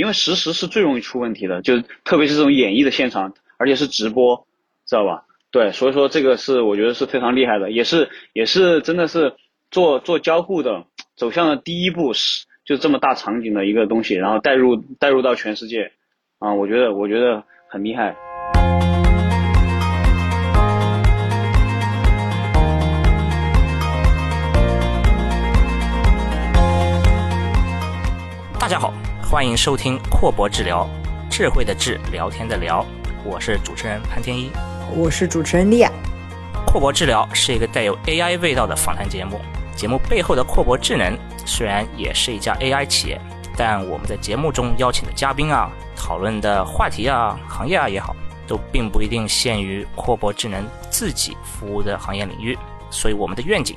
因为实时是最容易出问题的，就特别是这种演绎的现场，而且是直播，知道吧？对，所以说这个是我觉得是非常厉害的，也是也是真的是做做交互的走向了第一步，是就这么大场景的一个东西，然后带入带入到全世界，啊，我觉得我觉得很厉害。欢迎收听阔博治疗，智慧的智，聊天的聊，我是主持人潘天一。我是主持人丽亚。阔博治疗是一个带有 AI 味道的访谈节目。节目背后的阔博智能虽然也是一家 AI 企业，但我们在节目中邀请的嘉宾啊、讨论的话题啊、行业啊也好，都并不一定限于阔博智能自己服务的行业领域。所以我们的愿景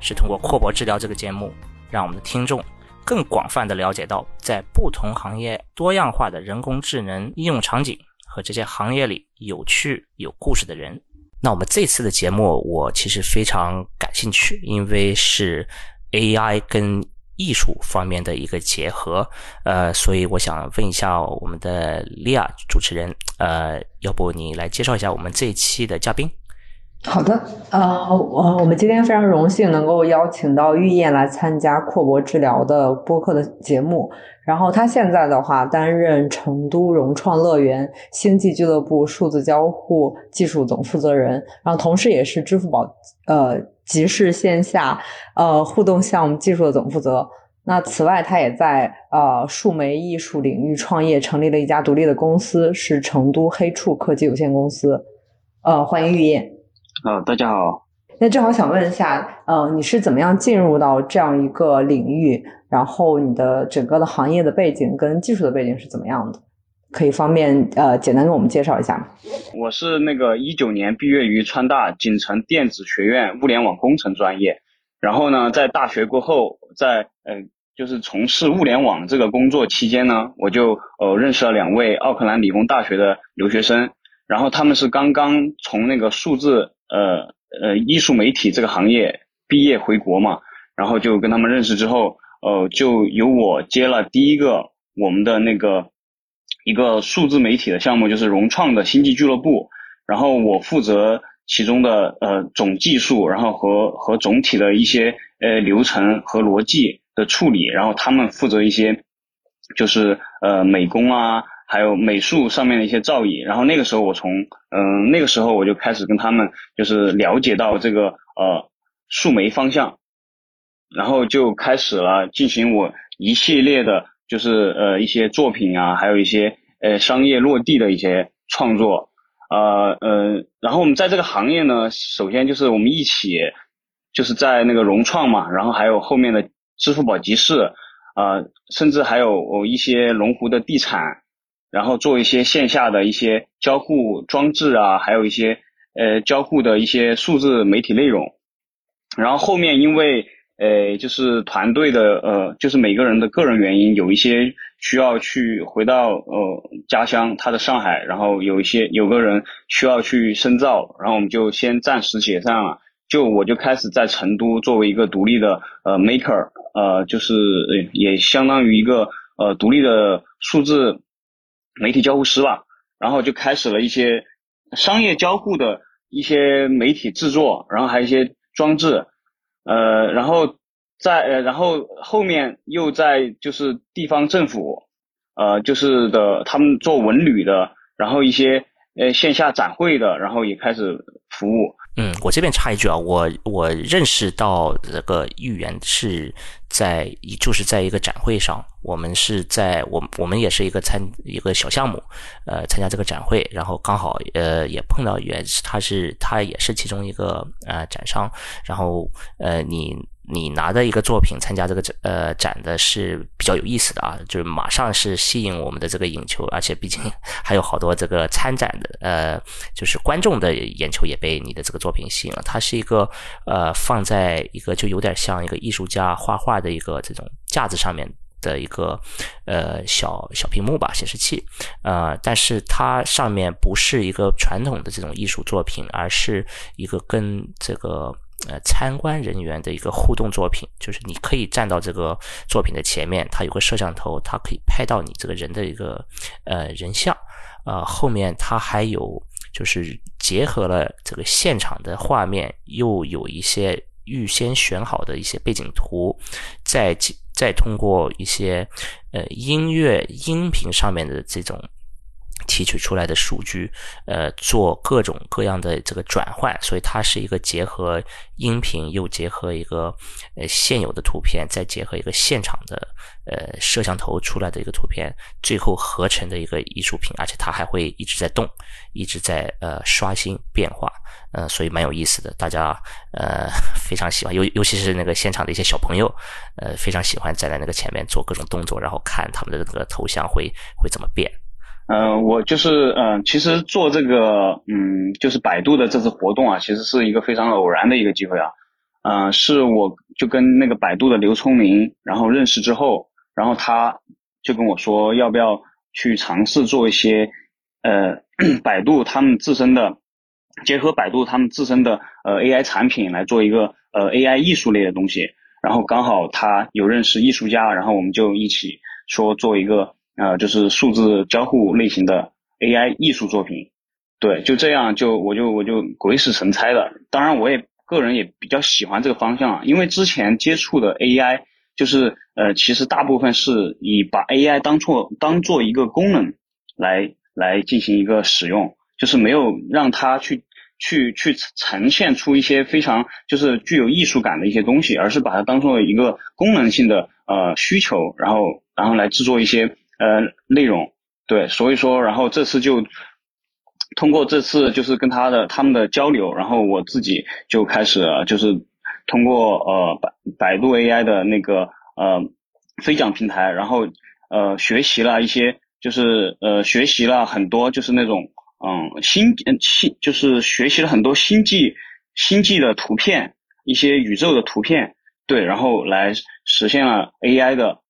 是通过阔博治疗这个节目，让我们的听众更广泛的了解到在不同行业多样化的人工智能应用场景。和这些行业里有趣有故事的人，那我们这次的节目我其实非常感兴趣，因为是 AI 跟艺术方面的一个结合，呃，所以我想问一下我们的利亚主持人，呃，要不你来介绍一下我们这一期的嘉宾？好的，呃，我我们今天非常荣幸能够邀请到玉燕来参加阔博治疗的播客的节目。然后他现在的话担任成都融创乐园星际俱乐部数字交互技术总负责人，然后同时也是支付宝呃集市线下呃互动项目技术的总负责。那此外，他也在呃数媒艺术领域创业，成立了一家独立的公司，是成都黑处科技有限公司。呃，欢迎玉燕。啊，大家好。那正好想问一下，呃，你是怎么样进入到这样一个领域？然后你的整个的行业的背景跟技术的背景是怎么样的？可以方便呃简单给我们介绍一下吗？我是那个一九年毕业于川大锦城电子学院物联网工程专业，然后呢，在大学过后，在嗯就是从事物联网这个工作期间呢，我就呃认识了两位奥克兰理工大学的留学生，然后他们是刚刚从那个数字呃。呃，艺术媒体这个行业毕业回国嘛，然后就跟他们认识之后，呃，就由我接了第一个我们的那个一个数字媒体的项目，就是融创的星际俱乐部，然后我负责其中的呃总技术，然后和和总体的一些呃流程和逻辑的处理，然后他们负责一些就是呃美工啊。还有美术上面的一些造诣，然后那个时候我从嗯那个时候我就开始跟他们就是了解到这个呃数媒方向，然后就开始了进行我一系列的就是呃一些作品啊，还有一些呃商业落地的一些创作，呃呃，然后我们在这个行业呢，首先就是我们一起就是在那个融创嘛，然后还有后面的支付宝集市啊，甚至还有一些龙湖的地产。然后做一些线下的一些交互装置啊，还有一些呃交互的一些数字媒体内容。然后后面因为呃就是团队的呃就是每个人的个人原因，有一些需要去回到呃家乡他的上海，然后有一些有个人需要去深造，然后我们就先暂时解散了。就我就开始在成都作为一个独立的呃 maker，呃就是也相当于一个呃独立的数字。媒体交互师吧，然后就开始了一些商业交互的一些媒体制作，然后还有一些装置，呃，然后在呃，然后后面又在就是地方政府，呃，就是的他们做文旅的，然后一些呃线下展会的，然后也开始服务。嗯，我这边插一句啊，我我认识到这个豫园是在就是在一个展会上，我们是在我我们也是一个参一个小项目，呃，参加这个展会，然后刚好呃也碰到原他是他也是其中一个呃展商，然后呃你。你拿的一个作品参加这个展，呃，展的是比较有意思的啊，就是马上是吸引我们的这个眼球，而且毕竟还有好多这个参展的，呃，就是观众的眼球也被你的这个作品吸引了。它是一个呃，放在一个就有点像一个艺术家画画的一个这种架子上面的一个呃小小屏幕吧，显示器，呃，但是它上面不是一个传统的这种艺术作品，而是一个跟这个。呃参观人员的一个互动作品，就是你可以站到这个作品的前面，它有个摄像头，它可以拍到你这个人的一个呃人像，呃后面它还有就是结合了这个现场的画面，又有一些预先选好的一些背景图，再再通过一些呃音乐音频上面的这种。提取出来的数据，呃，做各种各样的这个转换，所以它是一个结合音频又结合一个呃现有的图片，再结合一个现场的呃摄像头出来的一个图片，最后合成的一个艺术品，而且它还会一直在动，一直在呃刷新变化，呃，所以蛮有意思的，大家呃 非常喜欢，尤尤其是那个现场的一些小朋友，呃非常喜欢站在那个前面做各种动作，然后看他们的那个头像会会怎么变。嗯，我就是嗯，其实做这个嗯，就是百度的这次活动啊，其实是一个非常偶然的一个机会啊。嗯，是我就跟那个百度的刘聪明，然后认识之后，然后他就跟我说，要不要去尝试做一些呃，百度他们自身的结合百度他们自身的呃 AI 产品来做一个呃 AI 艺术类的东西。然后刚好他有认识艺术家，然后我们就一起说做一个。呃，就是数字交互类型的 AI 艺术作品，对，就这样就我就我就鬼使神差的。当然，我也个人也比较喜欢这个方向啊，因为之前接触的 AI 就是呃，其实大部分是以把 AI 当做当做一个功能来来进行一个使用，就是没有让它去去去呈现出一些非常就是具有艺术感的一些东西，而是把它当做一个功能性的呃需求，然后然后来制作一些。呃，内容对，所以说，然后这次就通过这次就是跟他的他们的交流，然后我自己就开始就是通过呃百百度 AI 的那个呃飞讲平台，然后呃学习了一些，就是呃学习了很多，就是那种嗯星嗯星，就是学习了很多星际星际的图片，一些宇宙的图片，对，然后来实现了 AI 的。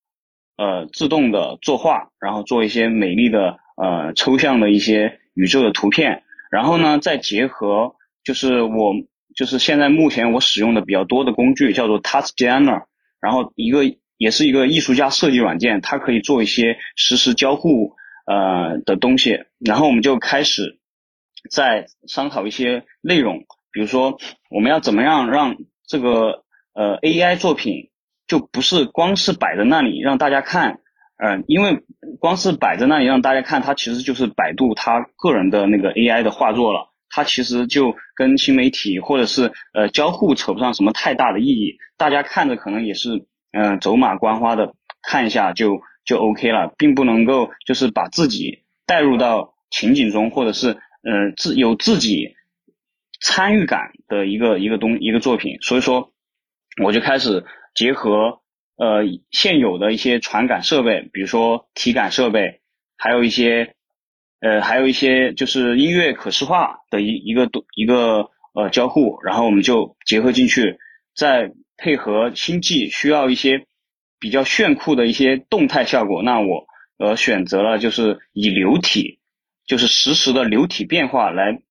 呃，自动的作画，然后做一些美丽的呃抽象的一些宇宙的图片，然后呢，再结合就是我就是现在目前我使用的比较多的工具叫做 Touch Designer，然后一个也是一个艺术家设计软件，它可以做一些实时交互呃的东西，然后我们就开始在商讨一些内容，比如说我们要怎么样让这个呃 AI 作品。就不是光是摆在那里让大家看，嗯，因为光是摆在那里让大家看，它其实就是百度它个人的那个 AI 的画作了，它其实就跟新媒体或者是呃交互扯不上什么太大的意义，大家看着可能也是嗯走马观花的看一下就就 OK 了，并不能够就是把自己带入到情景中，或者是嗯自有自己参与感的一个一个东一个作品，所以说我就开始。结合呃现有的一些传感设备，比如说体感设备，还有一些呃还有一些就是音乐可视化的一一个一个呃交互，然后我们就结合进去，再配合星际需要一些比较炫酷的一些动态效果，那我呃选择了就是以流体，就是实时的流体变化来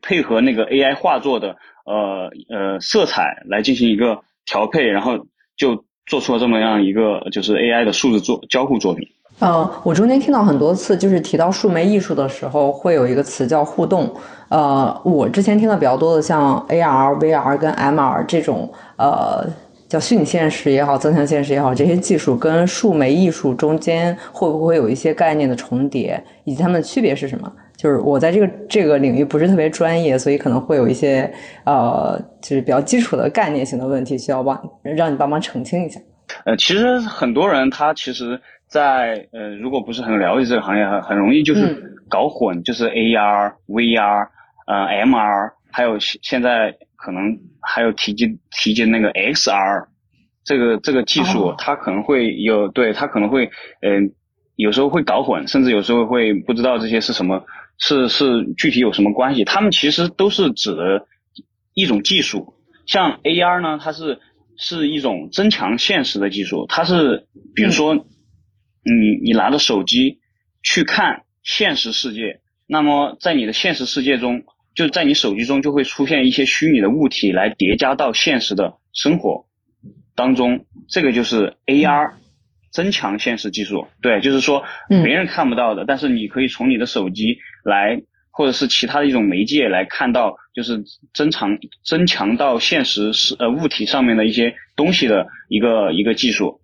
配合那个 AI 画作的呃呃色彩来进行一个。调配，然后就做出了这么样一个就是 AI 的数字作交互作品。呃，我中间听到很多次，就是提到数媒艺术的时候，会有一个词叫互动。呃，我之前听的比较多的，像 AR、VR 跟 MR 这种，呃，叫虚拟现实也好，增强现实也好，这些技术跟数媒艺术中间会不会有一些概念的重叠，以及它们的区别是什么？就是我在这个这个领域不是特别专业，所以可能会有一些呃，就是比较基础的概念性的问题，需要帮让你帮忙澄清一下。呃，其实很多人他其实，在呃，如果不是很了解这个行业，很很容易就是搞混，就是 AR、VR、呃 MR，还有现在可能还有提及提及那个 XR，这个这个技术，它可能会有对它可能会嗯，有时候会搞混，甚至有时候会不知道这些是什么。是是具体有什么关系？他们其实都是指的一种技术，像 AR 呢，它是是一种增强现实的技术，它是比如说你你拿着手机去看现实世界，那么在你的现实世界中就在你手机中就会出现一些虚拟的物体来叠加到现实的生活当中，这个就是 AR 增强现实技术。对，就是说别人看不到的，但是你可以从你的手机来，或者是其他的一种媒介来看到，就是增强增强到现实是呃物体上面的一些东西的一个一个技术。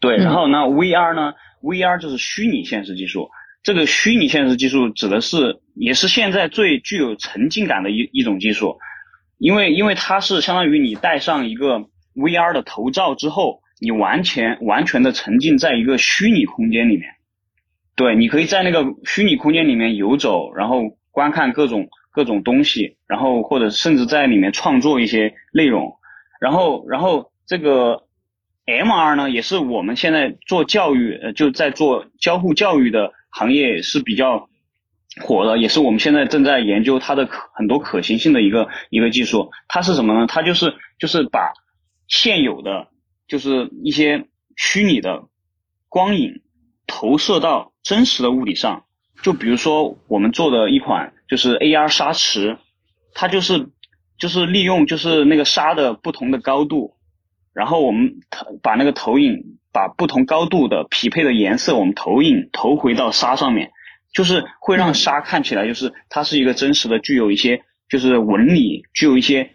对，然后呢，VR 呢，VR 就是虚拟现实技术。这个虚拟现实技术指的是，也是现在最具有沉浸感的一一种技术，因为因为它是相当于你戴上一个 VR 的头罩之后，你完全完全的沉浸在一个虚拟空间里面，对，你可以在那个虚拟空间里面游走，然后观看各种各种东西，然后或者甚至在里面创作一些内容，然后然后这个 MR 呢，也是我们现在做教育呃就在做交互教育的。行业是比较火的，也是我们现在正在研究它的可很多可行性的一个一个技术。它是什么呢？它就是就是把现有的就是一些虚拟的光影投射到真实的物体上。就比如说我们做的一款就是 AR 沙池，它就是就是利用就是那个沙的不同的高度，然后我们把那个投影。把不同高度的匹配的颜色，我们投影投回到沙上面，就是会让沙看起来就是它是一个真实的，具有一些就是纹理，具有一些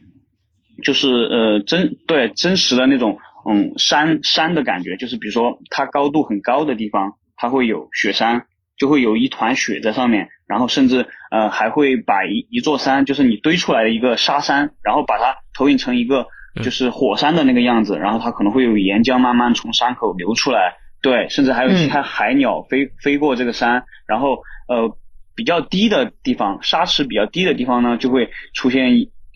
就是呃真对真实的那种嗯山山的感觉，就是比如说它高度很高的地方，它会有雪山，就会有一团雪在上面，然后甚至呃还会把一一座山，就是你堆出来的一个沙山，然后把它投影成一个。就是火山的那个样子，然后它可能会有岩浆慢慢从山口流出来，对，甚至还有其他海鸟飞飞过这个山，然后呃比较低的地方，沙池比较低的地方呢，就会出现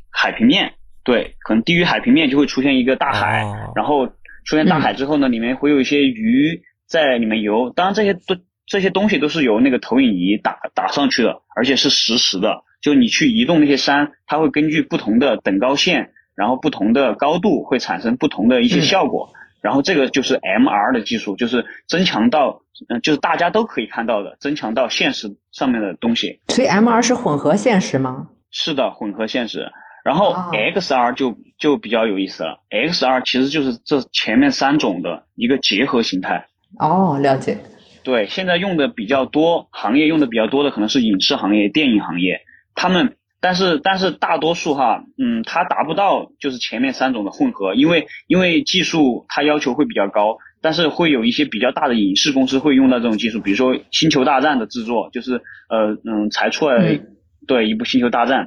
海平面，对，可能低于海平面就会出现一个大海，然后出现大海之后呢，里面会有一些鱼在里面游，当然这些都这些东西都是由那个投影仪打打上去的，而且是实时的，就你去移动那些山，它会根据不同的等高线。然后不同的高度会产生不同的一些效果，然后这个就是 MR 的技术，就是增强到，嗯，就是大家都可以看到的，增强到现实上面的东西。所以 MR 是混合现实吗？是的，混合现实。然后 XR 就就比较有意思了，XR 其实就是这前面三种的一个结合形态。哦，了解。对，现在用的比较多，行业用的比较多的可能是影视行业、电影行业，他们。但是但是大多数哈，嗯，它达不到就是前面三种的混合，因为因为技术它要求会比较高，但是会有一些比较大的影视公司会用到这种技术，比如说《星球大战》的制作，就是呃嗯才出来对一部《星球大战》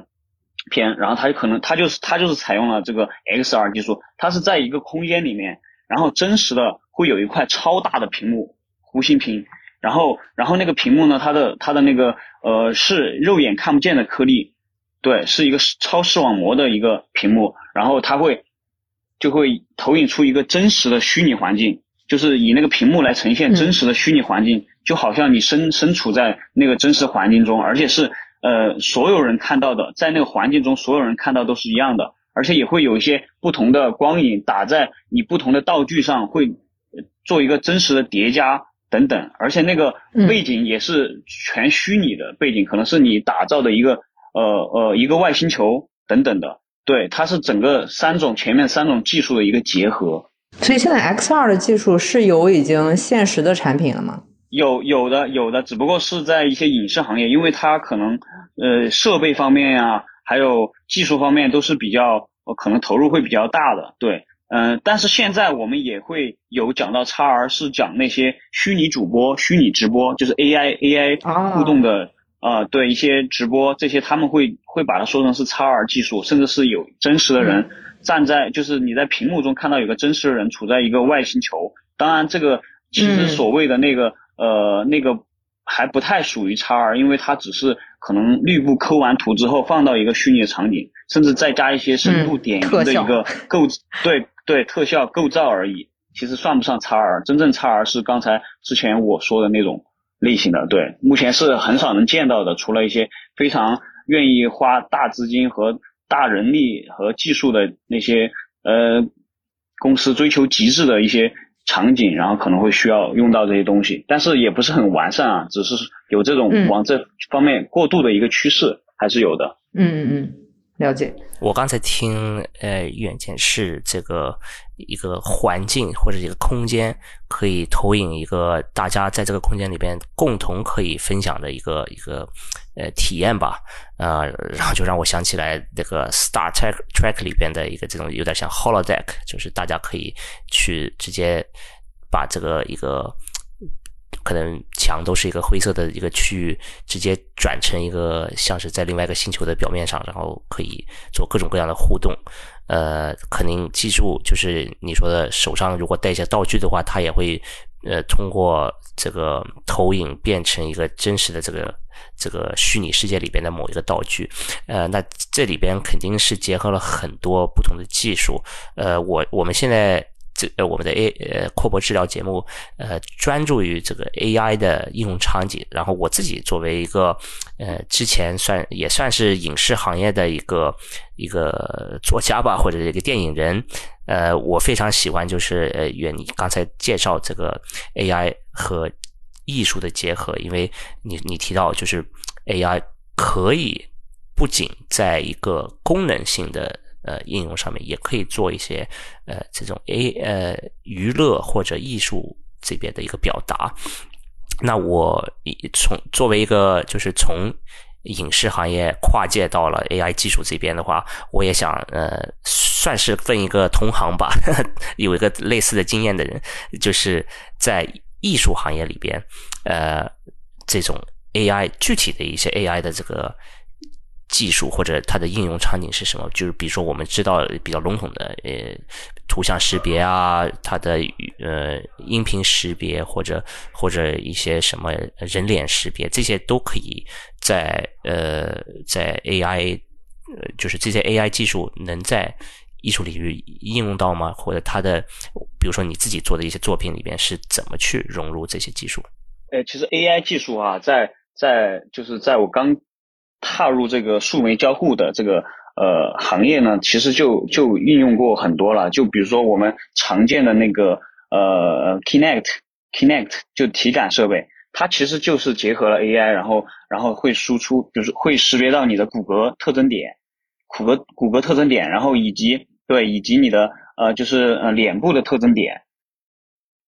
片，然后它可能它就是它就是采用了这个 XR 技术，它是在一个空间里面，然后真实的会有一块超大的屏幕弧形屏，然后然后那个屏幕呢，它的它的那个呃是肉眼看不见的颗粒。对，是一个超视网膜的一个屏幕，然后它会就会投影出一个真实的虚拟环境，就是以那个屏幕来呈现真实的虚拟环境，就好像你身身处在那个真实环境中，而且是呃所有人看到的，在那个环境中所有人看到都是一样的，而且也会有一些不同的光影打在你不同的道具上，会做一个真实的叠加等等，而且那个背景也是全虚拟的背景，可能是你打造的一个。呃呃，一个外星球等等的，对，它是整个三种前面三种技术的一个结合。所以现在 XR 的技术是有已经现实的产品了吗？有有的有的，只不过是在一些影视行业，因为它可能呃设备方面呀，还有技术方面都是比较可能投入会比较大的，对，嗯，但是现在我们也会有讲到 XR 是讲那些虚拟主播、虚拟直播，就是 AI AI 互动的。啊，对一些直播这些，他们会会把它说成是 XR 技术，甚至是有真实的人站在，就是你在屏幕中看到有个真实的人处在一个外星球。当然，这个其实所谓的那个呃那个还不太属于 XR，因为它只是可能绿布抠完图之后放到一个虚拟的场景，甚至再加一些深度点映的一个构，对对特效构造而已，其实算不上 XR。真正 XR 是刚才之前我说的那种。类型的对，目前是很少能见到的，除了一些非常愿意花大资金和大人力和技术的那些呃公司追求极致的一些场景，然后可能会需要用到这些东西，但是也不是很完善啊，只是有这种往这方面过渡的一个趋势还是有的。嗯嗯嗯，了解。我刚才听呃远见是这个一个环境或者一个空间，可以投影一个大家在这个空间里边共同可以分享的一个一个呃体验吧，呃，然后就让我想起来那个 Star Trek Trek 里边的一个这种有点像 Holodeck，就是大家可以去直接把这个一个。可能墙都是一个灰色的一个区域，直接转成一个像是在另外一个星球的表面上，然后可以做各种各样的互动。呃，肯定记住，就是你说的手上如果带一些道具的话，它也会呃通过这个投影变成一个真实的这个这个虚拟世界里边的某一个道具。呃，那这里边肯定是结合了很多不同的技术。呃，我我们现在。这，我们的 A 呃扩博治疗节目，呃，专注于这个 AI 的应用场景。然后我自己作为一个呃，之前算也算是影视行业的一个一个作家吧，或者一个电影人，呃，我非常喜欢就是呃，愿你刚才介绍这个 AI 和艺术的结合，因为你你提到就是 AI 可以不仅在一个功能性的。呃，应用上面也可以做一些呃这种 A 呃娱乐或者艺术这边的一个表达。那我从作为一个就是从影视行业跨界到了 AI 技术这边的话，我也想呃算是问一个同行吧，有一个类似的经验的人，就是在艺术行业里边，呃这种 AI 具体的一些 AI 的这个。技术或者它的应用场景是什么？就是比如说我们知道比较笼统的，呃，图像识别啊，它的呃音频识别或者或者一些什么人脸识别，这些都可以在呃在 AI，呃就是这些 AI 技术能在艺术领域应用到吗？或者它的比如说你自己做的一些作品里边是怎么去融入这些技术？呃，其实 AI 技术啊，在在就是在我刚。踏入这个数媒交互的这个呃行业呢，其实就就应用过很多了。就比如说我们常见的那个呃 Kinect Kinect 就体感设备，它其实就是结合了 AI，然后然后会输出，就是会识别到你的骨骼特征点，骨骼骨骼特征点，然后以及对以及你的呃就是呃脸部的特征点，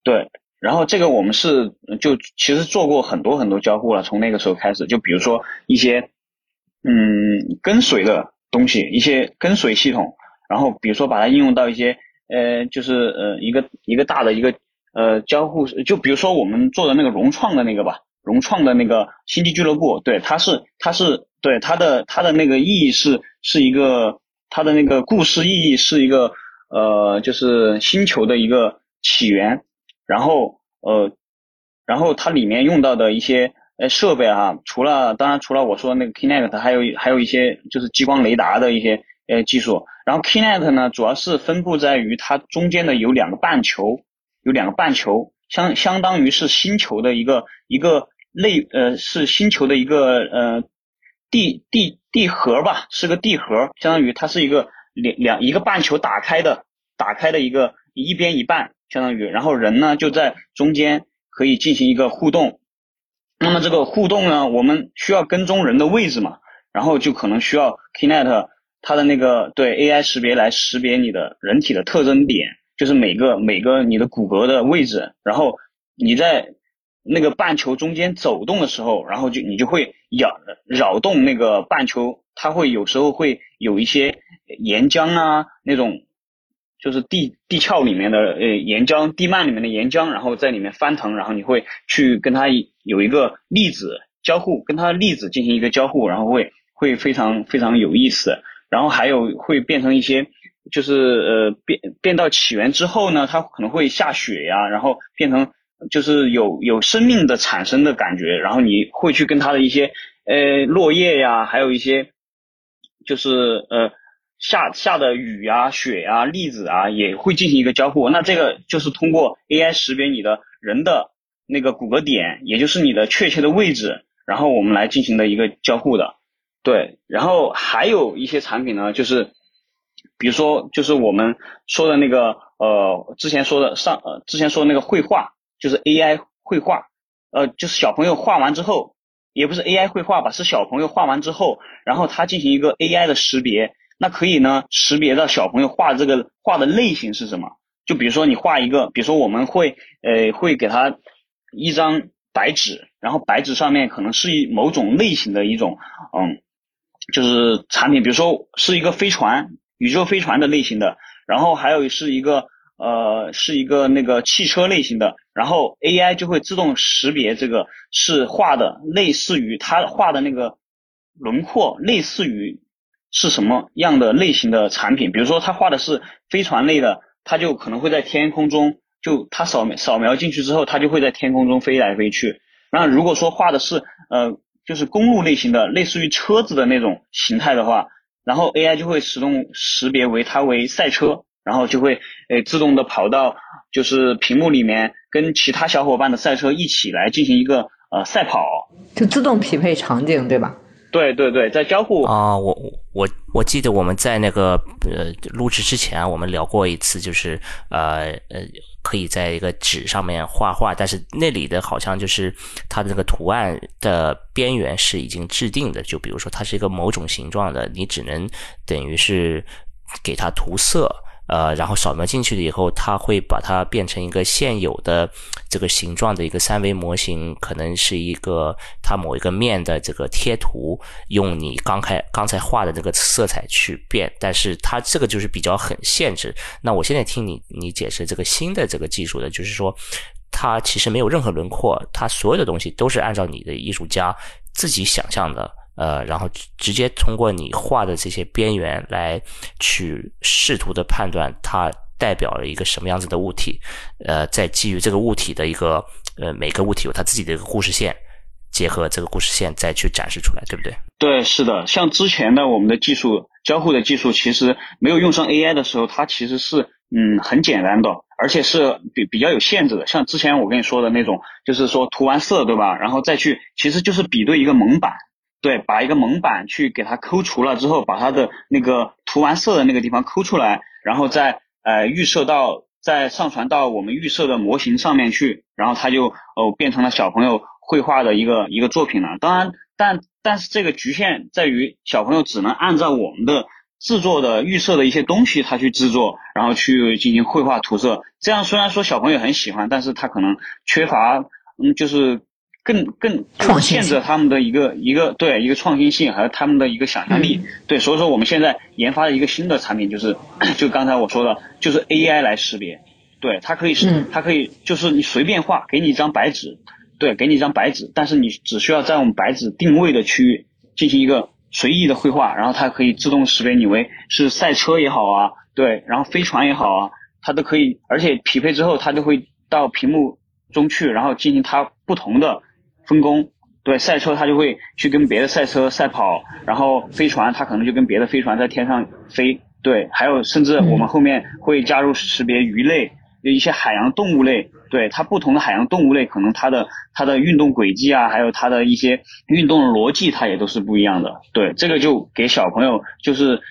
对，然后这个我们是就其实做过很多很多交互了，从那个时候开始，就比如说一些。嗯，跟随的东西，一些跟随系统，然后比如说把它应用到一些呃，就是呃一个一个大的一个呃交互，就比如说我们做的那个融创的那个吧，融创的那个星际俱乐部，对，它是它是对它的它的那个意义是是一个它的那个故事意义是一个呃就是星球的一个起源，然后呃然后它里面用到的一些。呃，设备啊，除了当然除了我说那个 Kinect，还有还有一些就是激光雷达的一些呃技术。然后 Kinect 呢，主要是分布在于它中间的有两个半球，有两个半球，相相当于是星球的一个一个类呃是星球的一个呃地地地核吧，是个地核，相当于它是一个两两一个半球打开的打开的一个一边一半，相当于，然后人呢就在中间可以进行一个互动。那么这个互动呢，我们需要跟踪人的位置嘛，然后就可能需要 Knet 它的那个对 AI 识别来识别你的人体的特征点，就是每个每个你的骨骼的位置，然后你在那个半球中间走动的时候，然后就你就会扰扰动那个半球，它会有时候会有一些岩浆啊那种。就是地地壳里面的呃岩浆，地幔里面的岩浆，然后在里面翻腾，然后你会去跟它有一个粒子交互，跟它粒子进行一个交互，然后会会非常非常有意思。然后还有会变成一些，就是呃变变到起源之后呢，它可能会下雪呀，然后变成就是有有生命的产生的感觉，然后你会去跟它的一些呃落叶呀，还有一些就是呃。下下的雨啊、雪啊、粒子啊也会进行一个交互，那这个就是通过 AI 识别你的人的那个骨骼点，也就是你的确切的位置，然后我们来进行的一个交互的。对，然后还有一些产品呢，就是比如说就是我们说的那个呃之前说的上呃之前说的那个绘画，就是 AI 绘画，呃就是小朋友画完之后。也不是 AI 绘画吧，是小朋友画完之后，然后他进行一个 AI 的识别，那可以呢识别到小朋友画这个画的类型是什么。就比如说你画一个，比如说我们会呃会给他一张白纸，然后白纸上面可能是一某种类型的一种嗯，就是产品，比如说是一个飞船，宇宙飞船的类型的，然后还有是一个呃是一个那个汽车类型的，然后 AI 就会自动识别这个是画的类似于他画的那个轮廓，类似于是什么样的类型的产品，比如说他画的是飞船类的。它就可能会在天空中，就它扫描扫描进去之后，它就会在天空中飞来飞去。那如果说画的是呃，就是公路类型的，类似于车子的那种形态的话，然后 AI 就会自动识别为它为赛车，然后就会诶自动的跑到就是屏幕里面，跟其他小伙伴的赛车一起来进行一个呃赛跑，就自动匹配场景，对吧？对对对，在交互啊，我我我记得我们在那个呃录制之前，我们聊过一次，就是呃呃，可以在一个纸上面画画，但是那里的好像就是它的那个图案的边缘是已经制定的，就比如说它是一个某种形状的，你只能等于是给它涂色。呃，然后扫描进去了以后，它会把它变成一个现有的这个形状的一个三维模型，可能是一个它某一个面的这个贴图，用你刚开刚才画的这个色彩去变，但是它这个就是比较很限制。那我现在听你你解释这个新的这个技术的，就是说它其实没有任何轮廓，它所有的东西都是按照你的艺术家自己想象的。呃，然后直接通过你画的这些边缘来去试图的判断它代表了一个什么样子的物体，呃，再基于这个物体的一个呃每个物体有它自己的一个故事线，结合这个故事线再去展示出来，对不对？对，是的，像之前的我们的技术交互的技术，其实没有用上 AI 的时候，它其实是嗯很简单的，而且是比比较有限制的。像之前我跟你说的那种，就是说涂完色，对吧？然后再去，其实就是比对一个蒙版。对，把一个蒙版去给它抠除了之后，把它的那个涂完色的那个地方抠出来，然后再呃预设到再上传到我们预设的模型上面去，然后它就哦变成了小朋友绘画的一个一个作品了。当然，但但是这个局限在于小朋友只能按照我们的制作的预设的一些东西，他去制作，然后去进行绘画涂色。这样虽然说小朋友很喜欢，但是他可能缺乏嗯就是。更更限制他们的一个一个对一个创新性，还有他们的一个想象力。对，所以说我们现在研发的一个新的产品就是，就刚才我说的，就是 AI 来识别。对，它可以是，它可以就是你随便画，给你一张白纸，对，给你一张白纸，但是你只需要在我们白纸定位的区域进行一个随意的绘画，然后它可以自动识别你为是赛车也好啊，对，然后飞船也好啊，它都可以，而且匹配之后它就会到屏幕中去，然后进行它不同的。分工对赛车，它就会去跟别的赛车赛跑，然后飞船它可能就跟别的飞船在天上飞。对，还有甚至我们后面会加入识别鱼类，有一些海洋动物类，对它不同的海洋动物类，可能它的它的运动轨迹啊，还有它的一些运动逻辑，它也都是不一样的。对，这个就给小朋友就是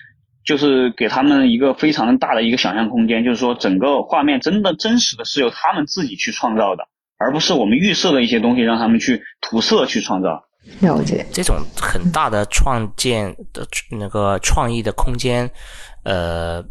就是给他们一个非常大的一个想象空间，就是说整个画面真的真实的是由他们自己去创造的。而不是我们预设的一些东西，让他们去涂色去创造。了解这种很大的创建的那个创意的空间，呃，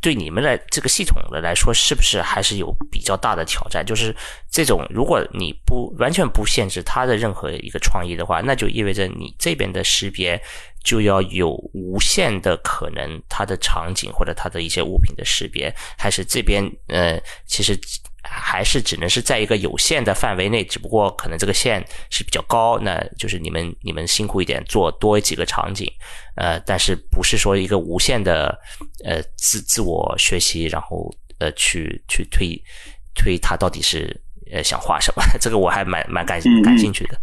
对你们来这个系统的来说，是不是还是有比较大的挑战？就是这种，如果你不完全不限制它的任何一个创意的话，那就意味着你这边的识别就要有无限的可能，它的场景或者它的一些物品的识别，还是这边呃，其实。还是只能是在一个有限的范围内，只不过可能这个线是比较高，那就是你们你们辛苦一点做多几个场景，呃，但是不是说一个无限的呃自自我学习，然后呃去去推推他到底是呃想画什么？这个我还蛮蛮感感兴趣的。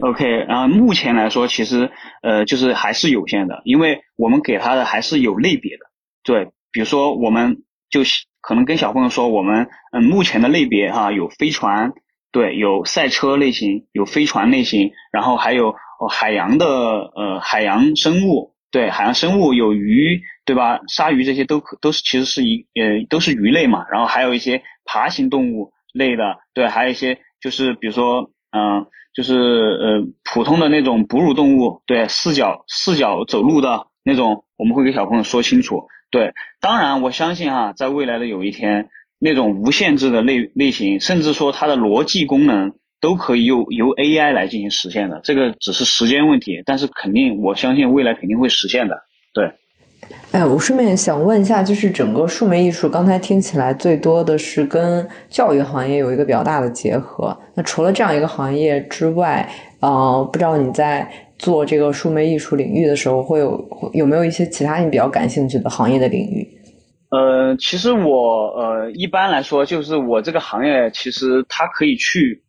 OK，然后目前来说，其实呃就是还是有限的，因为我们给他的还是有类别的，对，比如说我们就。可能跟小朋友说，我们嗯目前的类别哈有飞船，对，有赛车类型，有飞船类型，然后还有海洋的呃海洋生物，对，海洋生物有鱼，对吧？鲨鱼这些都可都是其实是一呃都是鱼类嘛，然后还有一些爬行动物类的，对，还有一些就是比如说嗯，就是呃普通的那种哺乳动物，对，四脚四脚走路的那种，我们会给小朋友说清楚。对，当然我相信哈，在未来的有一天，那种无限制的类类型，甚至说它的逻辑功能，都可以由由 AI 来进行实现的。这个只是时间问题，但是肯定我相信未来肯定会实现的。对。哎，我顺便想问一下，就是整个数媒艺术，刚才听起来最多的是跟教育行业有一个比较大的结合。那除了这样一个行业之外，呃，不知道你在做这个数媒艺术领域的时候，会有有没有一些其他你比较感兴趣的行业的领域？呃，其实我呃一般来说，就是我这个行业其实它可以去，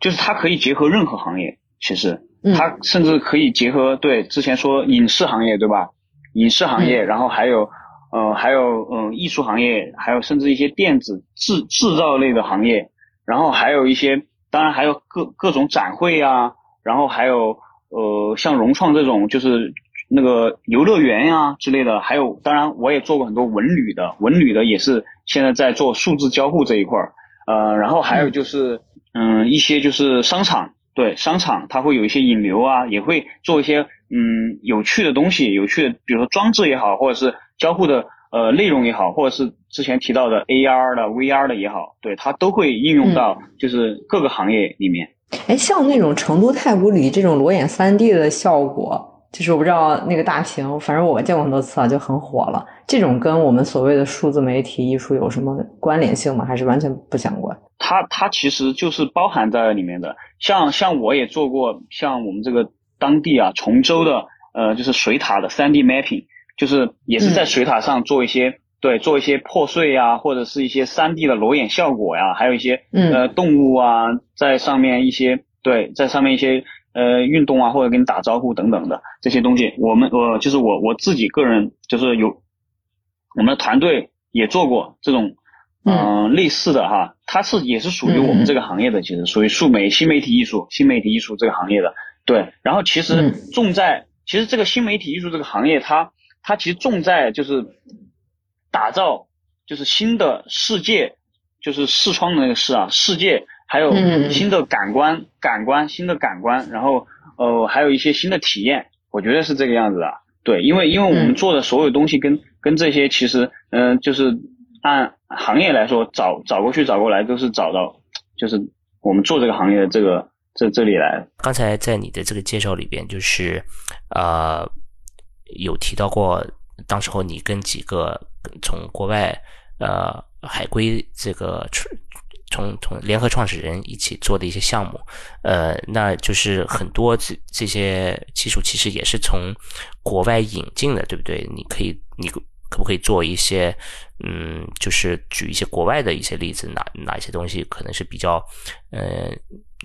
就是它可以结合任何行业，其实它甚至可以结合对之前说影视行业，对吧？影视行业，然后还有呃还有嗯艺术行业，还有甚至一些电子制制造类的行业，然后还有一些当然还有各各种展会啊，然后还有呃像融创这种就是那个游乐园呀之类的，还有当然我也做过很多文旅的，文旅的也是现在在做数字交互这一块儿，呃然后还有就是嗯一些就是商场，对商场它会有一些引流啊，也会做一些。嗯，有趣的东西，有趣的，比如说装置也好，或者是交互的呃内容也好，或者是之前提到的 AR 的、VR 的也好，对它都会应用到就是各个行业里面。哎，像那种成都太古里这种裸眼三 D 的效果，就是我不知道那个大屏，反正我见过很多次啊，就很火了。这种跟我们所谓的数字媒体艺术有什么关联性吗？还是完全不相关？它它其实就是包含在里面的。像像我也做过，像我们这个。当地啊，崇州的呃，就是水塔的 3D mapping，就是也是在水塔上做一些对，做一些破碎啊，或者是一些三 D 的裸眼效果呀，还有一些呃动物啊，在上面一些对，在上面一些呃运动啊，或者跟你打招呼等等的这些东西，我们我就是我我自己个人就是有我们的团队也做过这种嗯类似的哈，它是也是属于我们这个行业的，其实属于数媒新媒体艺术新媒体艺术这个行业的。对，然后其实重在，其实这个新媒体艺术这个行业，它它其实重在就是打造就是新的世界，就是视窗的那个视啊，世界还有新的感官感官新的感官，然后呃还有一些新的体验，我觉得是这个样子的。对，因为因为我们做的所有东西跟跟这些其实嗯就是按行业来说找找过去找过来都是找到就是我们做这个行业的这个。这这里来，刚才在你的这个介绍里边，就是呃有提到过，当时候你跟几个从国外呃海归这个从从联合创始人一起做的一些项目，呃，那就是很多这这些技术其实也是从国外引进的，对不对？你可以你。可不可以做一些，嗯，就是举一些国外的一些例子，哪哪些东西可能是比较，呃，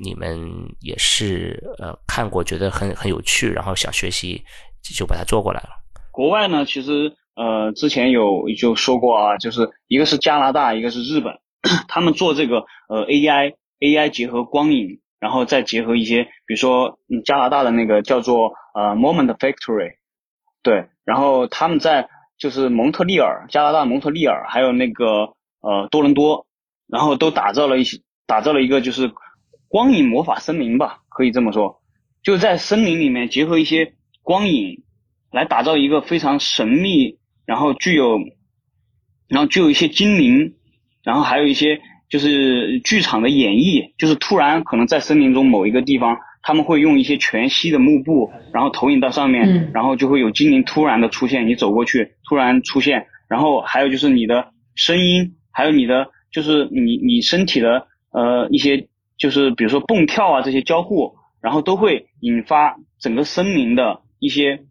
你们也是呃看过，觉得很很有趣，然后想学习，就把它做过来了。国外呢，其实呃之前有就说过啊，就是一个是加拿大，一个是日本，他们做这个呃 AI AI 结合光影，然后再结合一些，比如说加拿大的那个叫做呃 Moment Factory，对，然后他们在。就是蒙特利尔，加拿大蒙特利尔，还有那个呃多伦多，然后都打造了一些，打造了一个就是光影魔法森林吧，可以这么说，就在森林里面结合一些光影，来打造一个非常神秘，然后具有，然后具有一些精灵，然后还有一些就是剧场的演绎，就是突然可能在森林中某一个地方。他们会用一些全息的幕布，然后投影到上面，然后就会有精灵突然的出现，你走过去突然出现，然后还有就是你的声音，还有你的就是你你身体的呃一些就是比如说蹦跳啊这些交互，然后都会引发整个森林的一些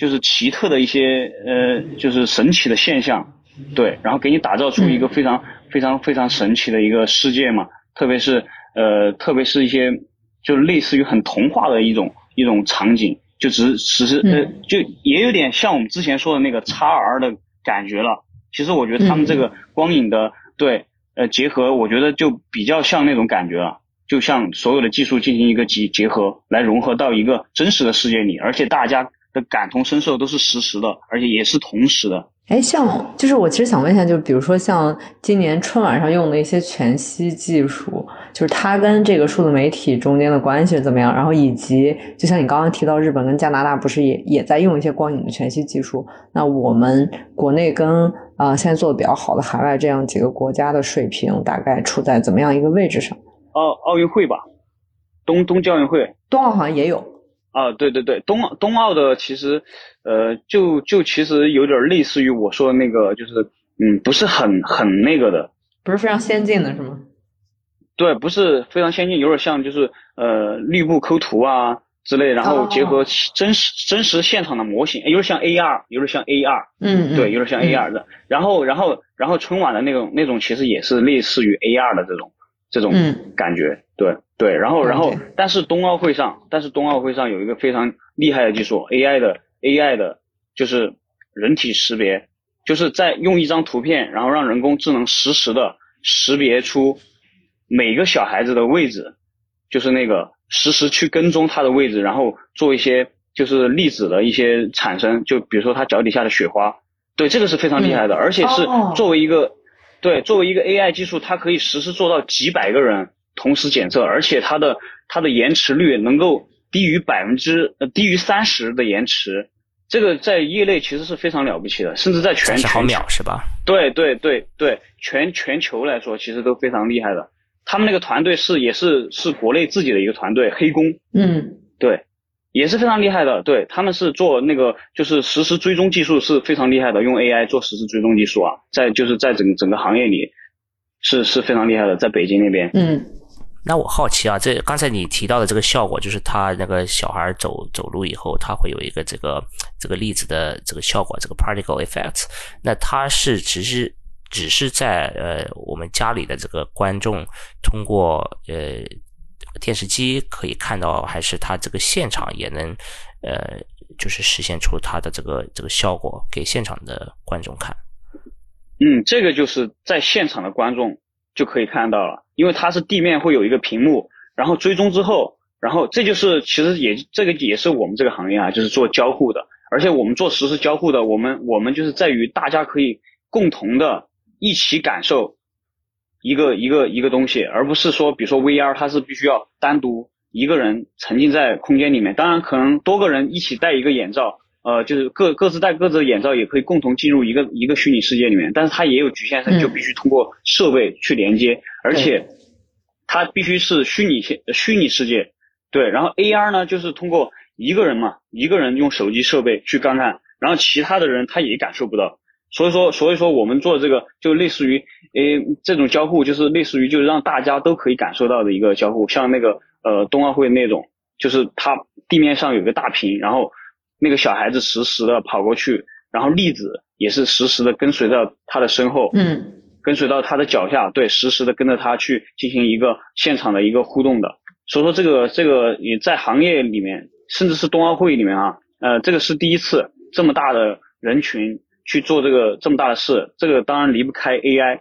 就是奇特的一些呃就是神奇的现象，对，然后给你打造出一个非常非常非常神奇的一个世界嘛，特别是呃特别是一些。就类似于很童话的一种一种场景，就只只是呃，就也有点像我们之前说的那个 x R 的感觉了。其实我觉得他们这个光影的对呃结合，我觉得就比较像那种感觉了，就像所有的技术进行一个结结合，来融合到一个真实的世界里，而且大家的感同身受都是实时的，而且也是同时的。哎，像就是我其实想问一下，就比如说像今年春晚上用的一些全息技术，就是它跟这个数字媒体中间的关系是怎么样？然后以及就像你刚刚提到，日本跟加拿大不是也也在用一些光影的全息技术？那我们国内跟啊现在做的比较好的海外这样几个国家的水平，大概处在怎么样一个位置上？奥奥运会吧，冬冬季奥运会，冬奥好像也有。啊，对对对，冬奥冬奥的其实，呃，就就其实有点类似于我说的那个，就是嗯，不是很很那个的，不是非常先进的是吗？对，不是非常先进，有点像就是呃绿布抠图啊之类，然后结合真实真实现场的模型，有点像 AR，有点像 AR，嗯，对，有点像 AR 的。然后然后然后春晚的那种那种其实也是类似于 AR 的这种这种感觉，对。对，然后，然后，但是冬奥会上，但是冬奥会上有一个非常厉害的技术，AI 的 AI 的，就是人体识别，就是在用一张图片，然后让人工智能实时的识别出每个小孩子的位置，就是那个实时去跟踪他的位置，然后做一些就是粒子的一些产生，就比如说他脚底下的雪花，对，这个是非常厉害的，而且是作为一个，对，作为一个 AI 技术，它可以实时做到几百个人。同时检测，而且它的它的延迟率能够低于百分之呃低于三十的延迟，这个在业内其实是非常了不起的，甚至在全毫秒是吧？对对对对，全全球来说其实都非常厉害的。他们那个团队是也是是国内自己的一个团队，黑工，嗯，对，也是非常厉害的。对，他们是做那个就是实时追踪技术是非常厉害的，用 AI 做实时追踪技术啊，在就是在整整个行业里是是非常厉害的，在北京那边，嗯。那我好奇啊，这刚才你提到的这个效果，就是他那个小孩走走路以后，他会有一个这个这个粒子的这个效果，这个 particle effect。那它是只是只是在呃我们家里的这个观众通过呃电视机可以看到，还是他这个现场也能呃就是实现出它的这个这个效果给现场的观众看？嗯，这个就是在现场的观众。就可以看到了，因为它是地面会有一个屏幕，然后追踪之后，然后这就是其实也这个也是我们这个行业啊，就是做交互的，而且我们做实时交互的，我们我们就是在于大家可以共同的一起感受一个一个一个东西，而不是说比如说 VR 它是必须要单独一个人沉浸在空间里面，当然可能多个人一起戴一个眼罩。呃，就是各各自戴各自的眼罩，也可以共同进入一个一个虚拟世界里面，但是它也有局限性，就必须通过设备去连接，而且它必须是虚拟现虚拟世界，对。然后 AR 呢，就是通过一个人嘛，一个人用手机设备去观看，然后其他的人他也感受不到。所以说，所以说我们做这个就类似于，诶，这种交互就是类似于就是让大家都可以感受到的一个交互，像那个呃冬奥会那种，就是它地面上有个大屏，然后。那个小孩子实时的跑过去，然后粒子也是实时的跟随到他的身后，嗯，跟随到他的脚下，对，实时的跟着他去进行一个现场的一个互动的。所以说这个这个也在行业里面，甚至是冬奥会里面啊，呃，这个是第一次这么大的人群去做这个这么大的事，这个当然离不开 AI，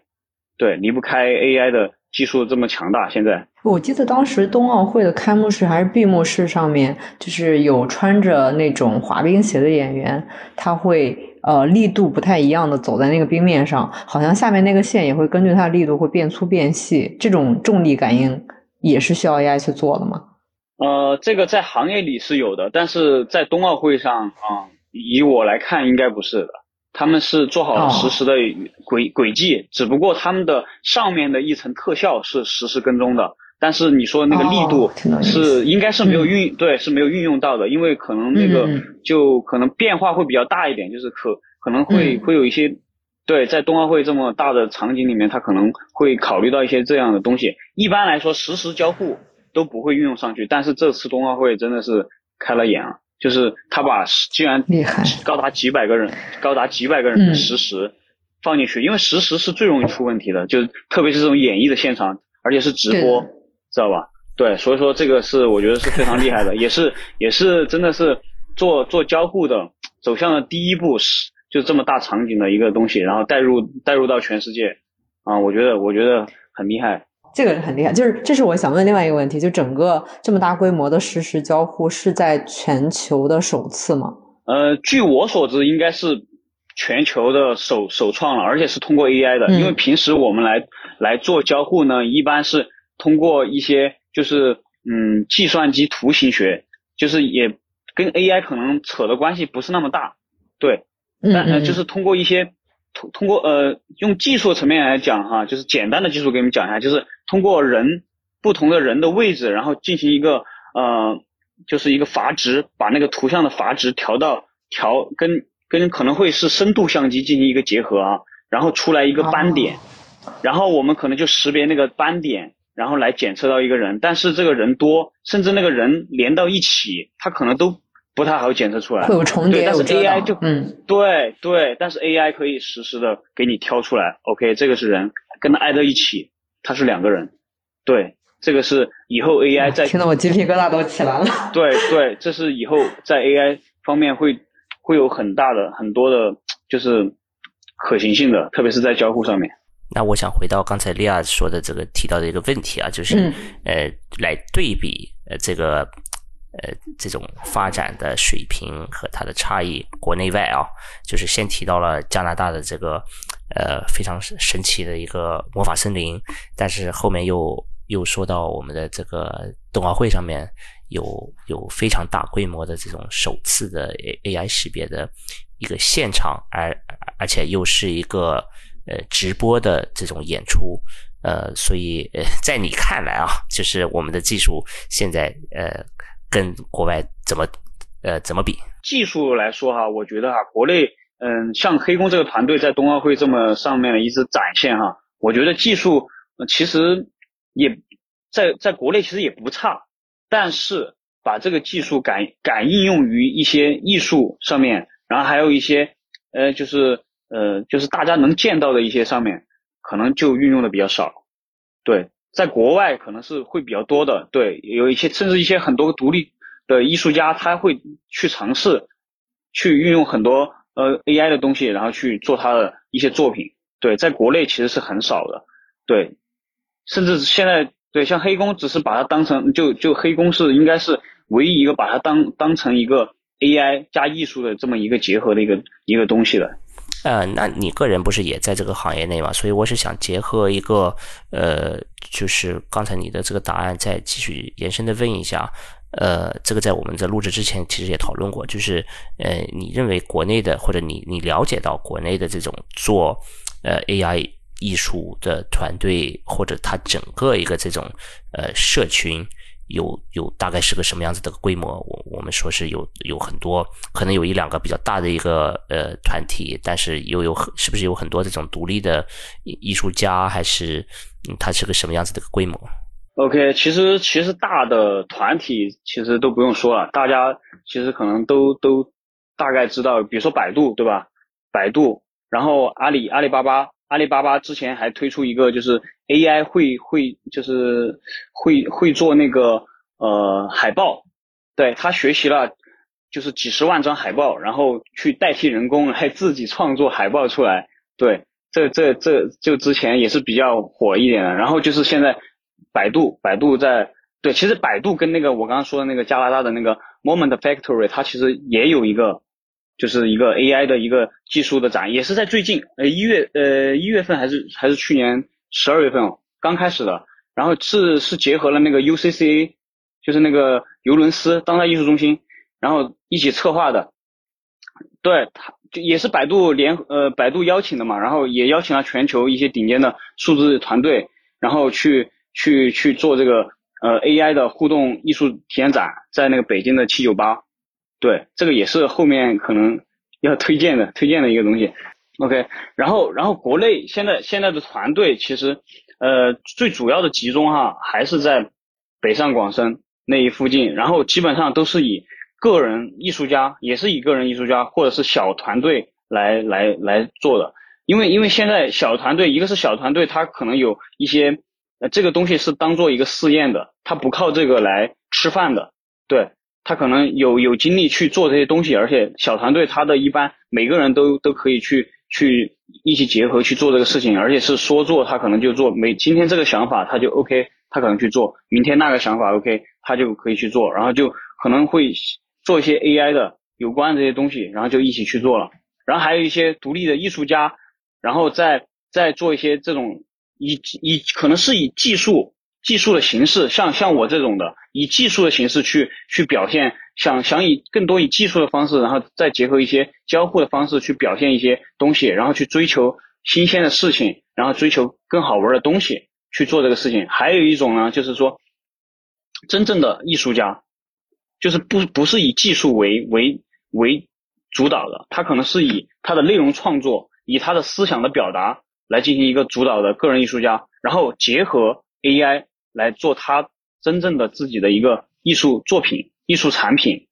对，离不开 AI 的。技术这么强大，现在我记得当时冬奥会的开幕式还是闭幕式上面，就是有穿着那种滑冰鞋的演员，他会呃力度不太一样的走在那个冰面上，好像下面那个线也会根据它的力度会变粗变细，这种重力感应也是需要 AI 去做的吗？呃，这个在行业里是有的，但是在冬奥会上啊，以我来看应该不是的。他们是做好了实时的轨轨迹，只不过他们的上面的一层特效是实时跟踪的，但是你说那个力度是应该是没有运对是没有运用到的，因为可能那个就可能变化会比较大一点，就是可可能会会有一些对在冬奥会这么大的场景里面，他可能会考虑到一些这样的东西。一般来说，实时交互都不会运用上去，但是这次冬奥会真的是开了眼啊。就是他把竟然高达几百个人，高达几百个人的实时放进去，因为实时是最容易出问题的，就是特别是这种演绎的现场，而且是直播，知道吧？对，所以说这个是我觉得是非常厉害的，也是也是真的是做做交互的走向的第一步，是就这么大场景的一个东西，然后带入带入到全世界啊，我觉得我觉得很厉害。这个很厉害，就是这是我想问另外一个问题，就整个这么大规模的实时交互是在全球的首次吗？呃，据我所知，应该是全球的首首创了，而且是通过 AI 的。因为平时我们来来做交互呢，一般是通过一些就是嗯计算机图形学，就是也跟 AI 可能扯的关系不是那么大，对，但呃就是通过一些通通过呃用技术层面来讲哈，就是简单的技术给你们讲一下，就是通过人不同的人的位置，然后进行一个呃。就是一个阀值，把那个图像的阀值调到调跟跟可能会是深度相机进行一个结合啊，然后出来一个斑点，然后我们可能就识别那个斑点，然后来检测到一个人，但是这个人多，甚至那个人连到一起，他可能都不太好检测出来，会有重叠，但是 AI 就嗯，对对，但是 AI 可以实时的给你挑出来，OK，这个是人，跟他挨到一起，他是两个人，对。这个是以后 AI 在 听得我鸡皮疙瘩都起来了。对对，这是以后在 AI 方面会会有很大的很多的，就是可行性的，特别是在交互上面。那我想回到刚才利亚说的这个提到的一个问题啊，就是呃，来对比呃这个呃这种发展的水平和它的差异，国内外啊，就是先提到了加拿大的这个呃非常神奇的一个魔法森林，但是后面又。又说到我们的这个冬奥会上面有有非常大规模的这种首次的 A AI 识别的一个现场，而而且又是一个呃直播的这种演出，呃，所以呃 在你看来啊，就是我们的技术现在呃跟国外怎么呃怎么比？技术来说哈，我觉得哈，国内嗯像黑工这个团队在冬奥会这么上面的一直展现哈，我觉得技术其实。也在在国内其实也不差，但是把这个技术敢敢应用于一些艺术上面，然后还有一些呃就是呃就是大家能见到的一些上面，可能就运用的比较少。对，在国外可能是会比较多的。对，有一些甚至一些很多独立的艺术家，他会去尝试去运用很多呃 AI 的东西，然后去做他的一些作品。对，在国内其实是很少的。对。甚至现在对像黑工，只是把它当成就就黑工是应该是唯一一个把它当当成一个 AI 加艺术的这么一个结合的一个一个东西的。呃，那你个人不是也在这个行业内嘛？所以我是想结合一个呃，就是刚才你的这个答案再继续延伸的问一下，呃，这个在我们在录制之前其实也讨论过，就是呃，你认为国内的或者你你了解到国内的这种做呃 AI。艺术的团队或者它整个一个这种呃社群有有大概是个什么样子的规模？我我们说是有有很多，可能有一两个比较大的一个呃团体，但是又有很是不是有很多这种独立的艺术家？还是它是个什么样子的规模？OK，其实其实大的团体其实都不用说了，大家其实可能都都大概知道，比如说百度对吧？百度，然后阿里阿里巴巴。阿里巴巴之前还推出一个，就是 AI 会会就是会会做那个呃海报，对他学习了就是几十万张海报，然后去代替人工来自己创作海报出来。对，这这这就之前也是比较火一点的。然后就是现在百度，百度在对，其实百度跟那个我刚刚说的那个加拿大的那个 Moment Factory，它其实也有一个。就是一个 AI 的一个技术的展，也是在最近，呃一月呃一月份还是还是去年十二月份哦刚开始的，然后是是结合了那个 UCCA，就是那个尤伦斯当代艺术中心，然后一起策划的，对，它就也是百度联呃百度邀请的嘛，然后也邀请了全球一些顶尖的数字团队，然后去去去做这个呃 AI 的互动艺术体验展，在那个北京的七九八。对，这个也是后面可能要推荐的，推荐的一个东西。OK，然后然后国内现在现在的团队其实呃最主要的集中哈还是在北上广深那一附近，然后基本上都是以个人艺术家，也是以个人艺术家或者是小团队来来来做的。因为因为现在小团队，一个是小团队，它可能有一些那这个东西是当做一个试验的，他不靠这个来吃饭的，对。他可能有有精力去做这些东西，而且小团队他的一般每个人都都可以去去一起结合去做这个事情，而且是说做他可能就做，每今天这个想法他就 OK，他可能去做，明天那个想法 OK，他就可以去做，然后就可能会做一些 AI 的有关这些东西，然后就一起去做了。然后还有一些独立的艺术家，然后再再做一些这种以以可能是以技术技术的形式，像像我这种的，以技术的形式去去表现，想想以更多以技术的方式，然后再结合一些交互的方式去表现一些东西，然后去追求新鲜的事情，然后追求更好玩的东西去做这个事情。还有一种呢，就是说真正的艺术家，就是不不是以技术为为为主导的，他可能是以他的内容创作，以他的思想的表达来进行一个主导的个人艺术家，然后结合 AI 来做他真正的自己的一个艺术作品、艺术产品。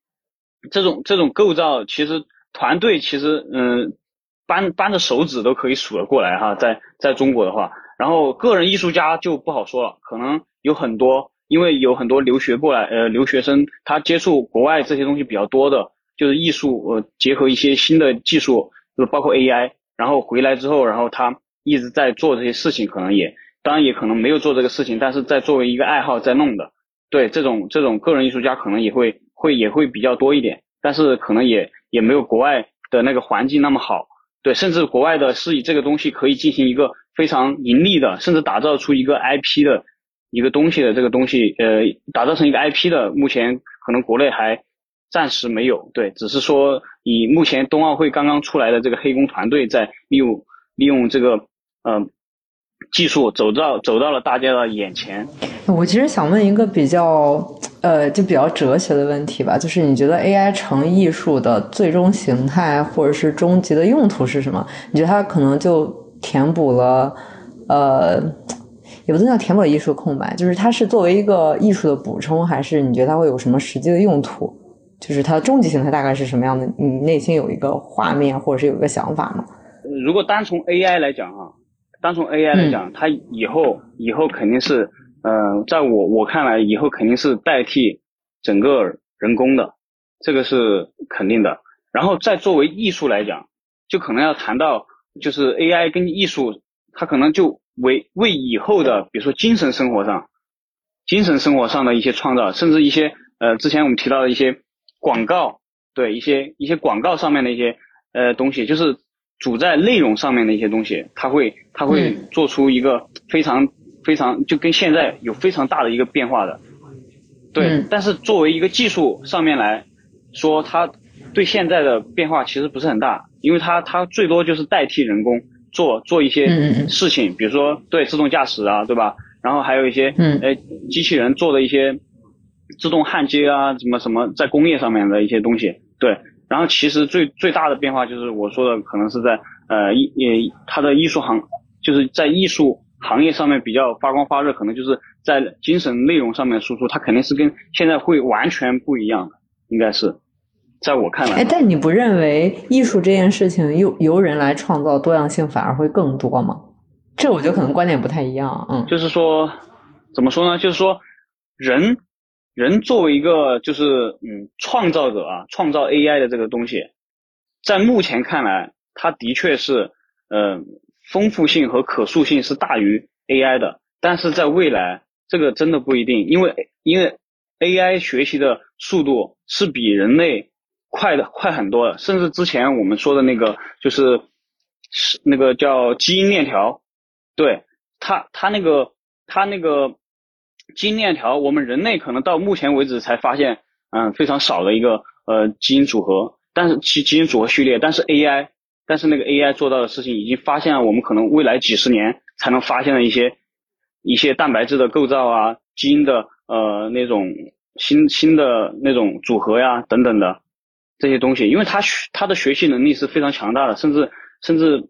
这种这种构造，其实团队其实嗯，扳扳着手指都可以数得过来哈，在在中国的话，然后个人艺术家就不好说了，可能有很多，因为有很多留学过来呃留学生，他接触国外这些东西比较多的。就是艺术，呃，结合一些新的技术，就是包括 AI，然后回来之后，然后他一直在做这些事情，可能也，当然也可能没有做这个事情，但是在作为一个爱好在弄的，对这种这种个人艺术家可能也会会也会比较多一点，但是可能也也没有国外的那个环境那么好，对，甚至国外的是以这个东西可以进行一个非常盈利的，甚至打造出一个 IP 的一个东西的这个东西，呃，打造成一个 IP 的，目前可能国内还。暂时没有，对，只是说以目前冬奥会刚刚出来的这个黑工团队在利用利用这个呃技术走到走到了大家的眼前。我其实想问一个比较呃就比较哲学的问题吧，就是你觉得 AI 成艺术的最终形态或者是终极的用途是什么？你觉得它可能就填补了呃也不能叫填补了艺术空白，就是它是作为一个艺术的补充，还是你觉得它会有什么实际的用途？就是它的终极形态大概是什么样的？你内心有一个画面，或者是有一个想法吗？如果单从 AI 来讲哈，单从 AI 来讲，它以后以后肯定是，嗯，在我我看来，以后肯定是代替整个人工的，这个是肯定的。然后再作为艺术来讲，就可能要谈到，就是 AI 跟艺术，它可能就为为以后的，比如说精神生活上，精神生活上的一些创造，甚至一些呃，之前我们提到的一些。广告对一些一些广告上面的一些呃东西，就是主在内容上面的一些东西，它会它会做出一个非常非常就跟现在有非常大的一个变化的，对。但是作为一个技术上面来说，它对现在的变化其实不是很大，因为它它最多就是代替人工做做一些事情，比如说对自动驾驶啊，对吧？然后还有一些呃机器人做的一些。自动焊接啊，什么什么，在工业上面的一些东西，对。然后其实最最大的变化就是我说的，可能是在呃艺也它的艺术行，就是在艺术行业上面比较发光发热，可能就是在精神内容上面输出，它肯定是跟现在会完全不一样的，应该是，在我看来。哎，但你不认为艺术这件事情由由人来创造多样性反而会更多吗？这我觉得可能观点不太一样，嗯。就是说，怎么说呢？就是说人。人作为一个就是嗯创造者啊，创造 AI 的这个东西，在目前看来，它的确是呃丰富性和可塑性是大于 AI 的。但是在未来，这个真的不一定，因为因为 AI 学习的速度是比人类快的快很多的，甚至之前我们说的那个就是是那个叫基因链条，对它它那个它那个。基因链条，我们人类可能到目前为止才发现，嗯，非常少的一个呃基因组合，但是基基因组合序列，但是 AI，但是那个 AI 做到的事情，已经发现了我们可能未来几十年才能发现的一些一些蛋白质的构造啊，基因的呃那种新新的那种组合呀等等的这些东西，因为它学它的学习能力是非常强大的，甚至甚至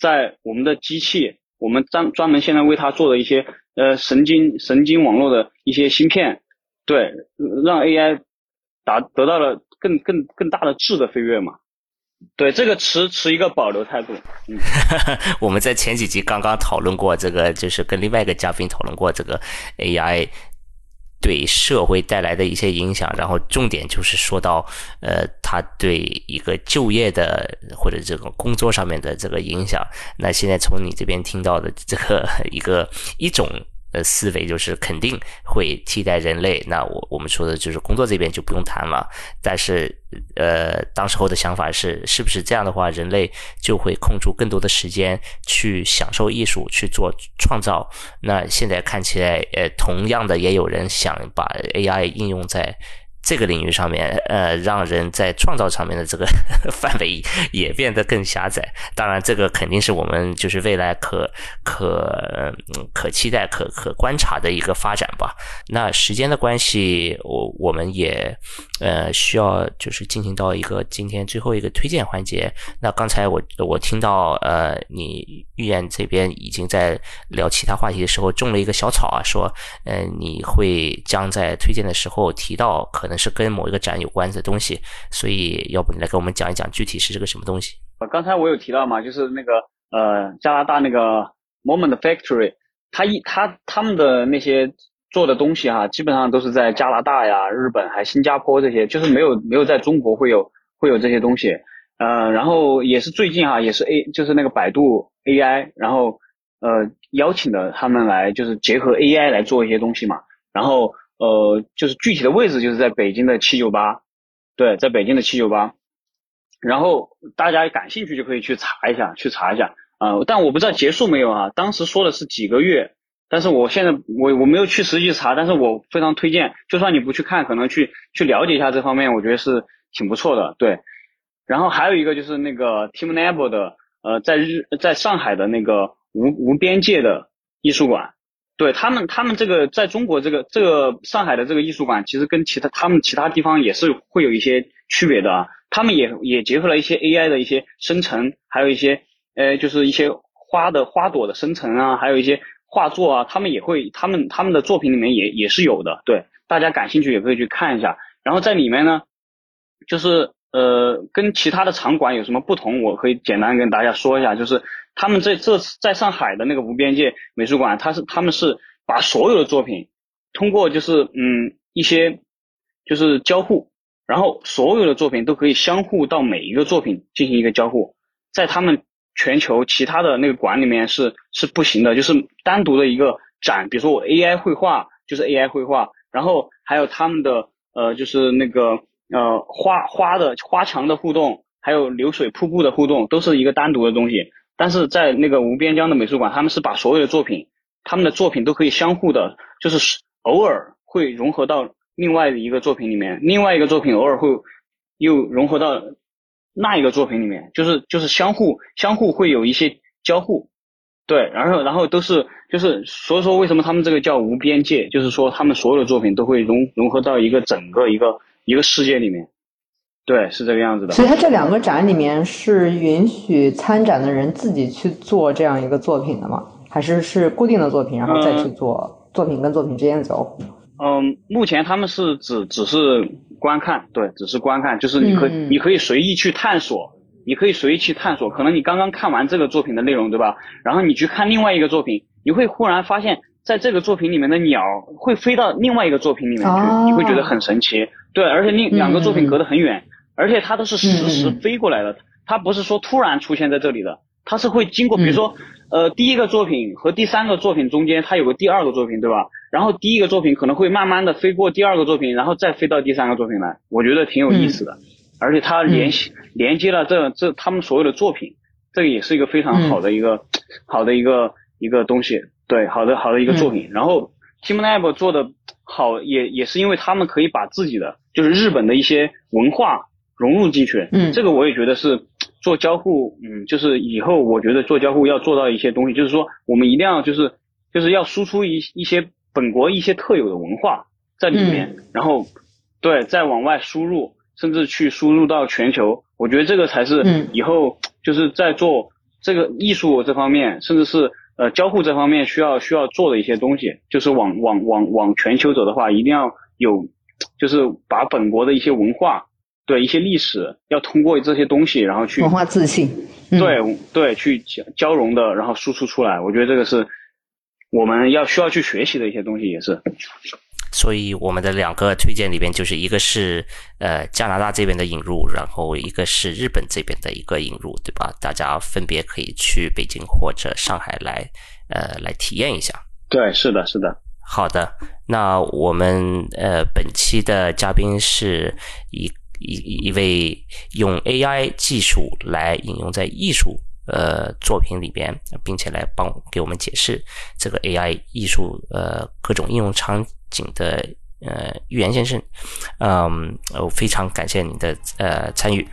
在我们的机器，我们专专门现在为它做的一些。呃，神经神经网络的一些芯片，对，让 AI 达得到了更更更大的质的飞跃嘛？对，这个持持一个保留态度。嗯，我们在前几集刚刚讨论过这个，就是跟另外一个嘉宾讨论过这个 AI。对社会带来的一些影响，然后重点就是说到，呃，它对一个就业的或者这个工作上面的这个影响。那现在从你这边听到的这个一个一种呃思维，就是肯定会替代人类。那我我们说的就是工作这边就不用谈了。但是呃，当时候的想法是，是不是这样的话，人类就会空出更多的时间去享受艺术，去做创造？那现在看起来，呃，同样的也有人想把 AI 应用在。这个领域上面，呃，让人在创造上面的这个 范围也变得更狭窄。当然，这个肯定是我们就是未来可可可期待、可可观察的一个发展吧。那时间的关系，我我们也呃需要就是进行到一个今天最后一个推荐环节。那刚才我我听到呃，你预言这边已经在聊其他话题的时候种了一个小草啊，说呃你会将在推荐的时候提到可能。是跟某一个展有关的东西，所以要不你来给我们讲一讲具体是这个什么东西？刚才我有提到嘛，就是那个呃加拿大那个 Moment Factory，他一他他们的那些做的东西哈，基本上都是在加拿大呀、日本还新加坡这些，就是没有没有在中国会有会有这些东西。呃，然后也是最近哈，也是 A 就是那个百度 AI，然后呃邀请的他们来就是结合 AI 来做一些东西嘛，然后。呃，就是具体的位置就是在北京的七九八，对，在北京的七九八，然后大家感兴趣就可以去查一下，去查一下啊。但我不知道结束没有啊？当时说的是几个月，但是我现在我我没有去实际查，但是我非常推荐，就算你不去看，可能去去了解一下这方面，我觉得是挺不错的，对。然后还有一个就是那个 Team Nable 的，呃，在日在上海的那个无无边界的艺术馆。对他们，他们这个在中国这个这个上海的这个艺术馆，其实跟其他他们其他地方也是会有一些区别的啊。他们也也结合了一些 AI 的一些生成，还有一些呃就是一些花的花朵的生成啊，还有一些画作啊，他们也会他们他们的作品里面也也是有的。对，大家感兴趣也可以去看一下。然后在里面呢，就是呃跟其他的场馆有什么不同，我可以简单跟大家说一下，就是。他们这这在上海的那个无边界美术馆，他是他们是把所有的作品通过就是嗯一些就是交互，然后所有的作品都可以相互到每一个作品进行一个交互，在他们全球其他的那个馆里面是是不行的，就是单独的一个展，比如说我 AI 绘画就是 AI 绘画，然后还有他们的呃就是那个呃花花的花墙的互动，还有流水瀑布的互动，都是一个单独的东西。但是在那个无边疆的美术馆，他们是把所有的作品，他们的作品都可以相互的，就是偶尔会融合到另外的一个作品里面，另外一个作品偶尔会又融合到那一个作品里面，就是就是相互相互会有一些交互，对，然后然后都是就是所以说为什么他们这个叫无边界，就是说他们所有的作品都会融融合到一个整个一个一个世界里面。对，是这个样子的。所以，他这两个展里面是允许参展的人自己去做这样一个作品的吗？还是是固定的作品，然后再去做作品跟作品之间的交互？嗯，目前他们是只只是观看，对，只是观看，就是你可你可以随意去探索，你可以随意去探索。可能你刚刚看完这个作品的内容，对吧？然后你去看另外一个作品，你会忽然发现，在这个作品里面的鸟会飞到另外一个作品里面去，你会觉得很神奇。对，而且另两个作品隔得很远。而且它都是实时飞过来的，它不是说突然出现在这里的，它是会经过，比如说，呃，第一个作品和第三个作品中间，它有个第二个作品，对吧？然后第一个作品可能会慢慢的飞过第二个作品，然后再飞到第三个作品来，我觉得挺有意思的。而且它联系连接了这这他们所有的作品，这个也是一个非常好的一个好的一个一个东西，对，好的好的一个作品。然后 Team Lab 做的好，也也是因为他们可以把自己的就是日本的一些文化。融入进去，嗯，这个我也觉得是做交互，嗯，就是以后我觉得做交互要做到一些东西，就是说我们一定要就是就是要输出一一些本国一些特有的文化在里面，然后对再往外输入，甚至去输入到全球，我觉得这个才是以后就是在做这个艺术这方面，甚至是呃交互这方面需要需要做的一些东西，就是往往往往全球走的话，一定要有就是把本国的一些文化。对一些历史，要通过这些东西，然后去文化自信，对对，去交交融的，然后输出出来。我觉得这个是我们要需要去学习的一些东西，也是。所以我们的两个推荐里边，就是一个是呃加拿大这边的引入，然后一个是日本这边的一个引入，对吧？大家分别可以去北京或者上海来呃来体验一下。对，是的，是的。好的，那我们呃本期的嘉宾是一一一位用 AI 技术来应用在艺术呃作品里边，并且来帮给我们解释这个 AI 艺术呃各种应用场景的呃预言先生。嗯，我非常感谢您的呃参与。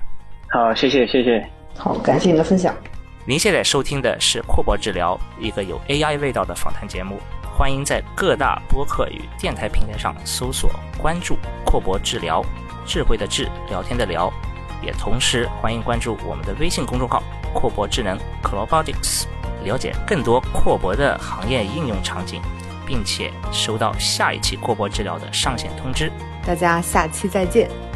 好，谢谢谢谢。好，感谢您的分享。您现在收听的是阔博治疗，一个有 AI 味道的访谈节目。欢迎在各大播客与电台平台上搜索关注“阔博治疗”，智慧的智，聊天的聊。也同时欢迎关注我们的微信公众号“阔博智能 c l o b o t i c s 了解更多阔博的行业应用场景，并且收到下一期扩播治疗的上线通知。大家下期再见。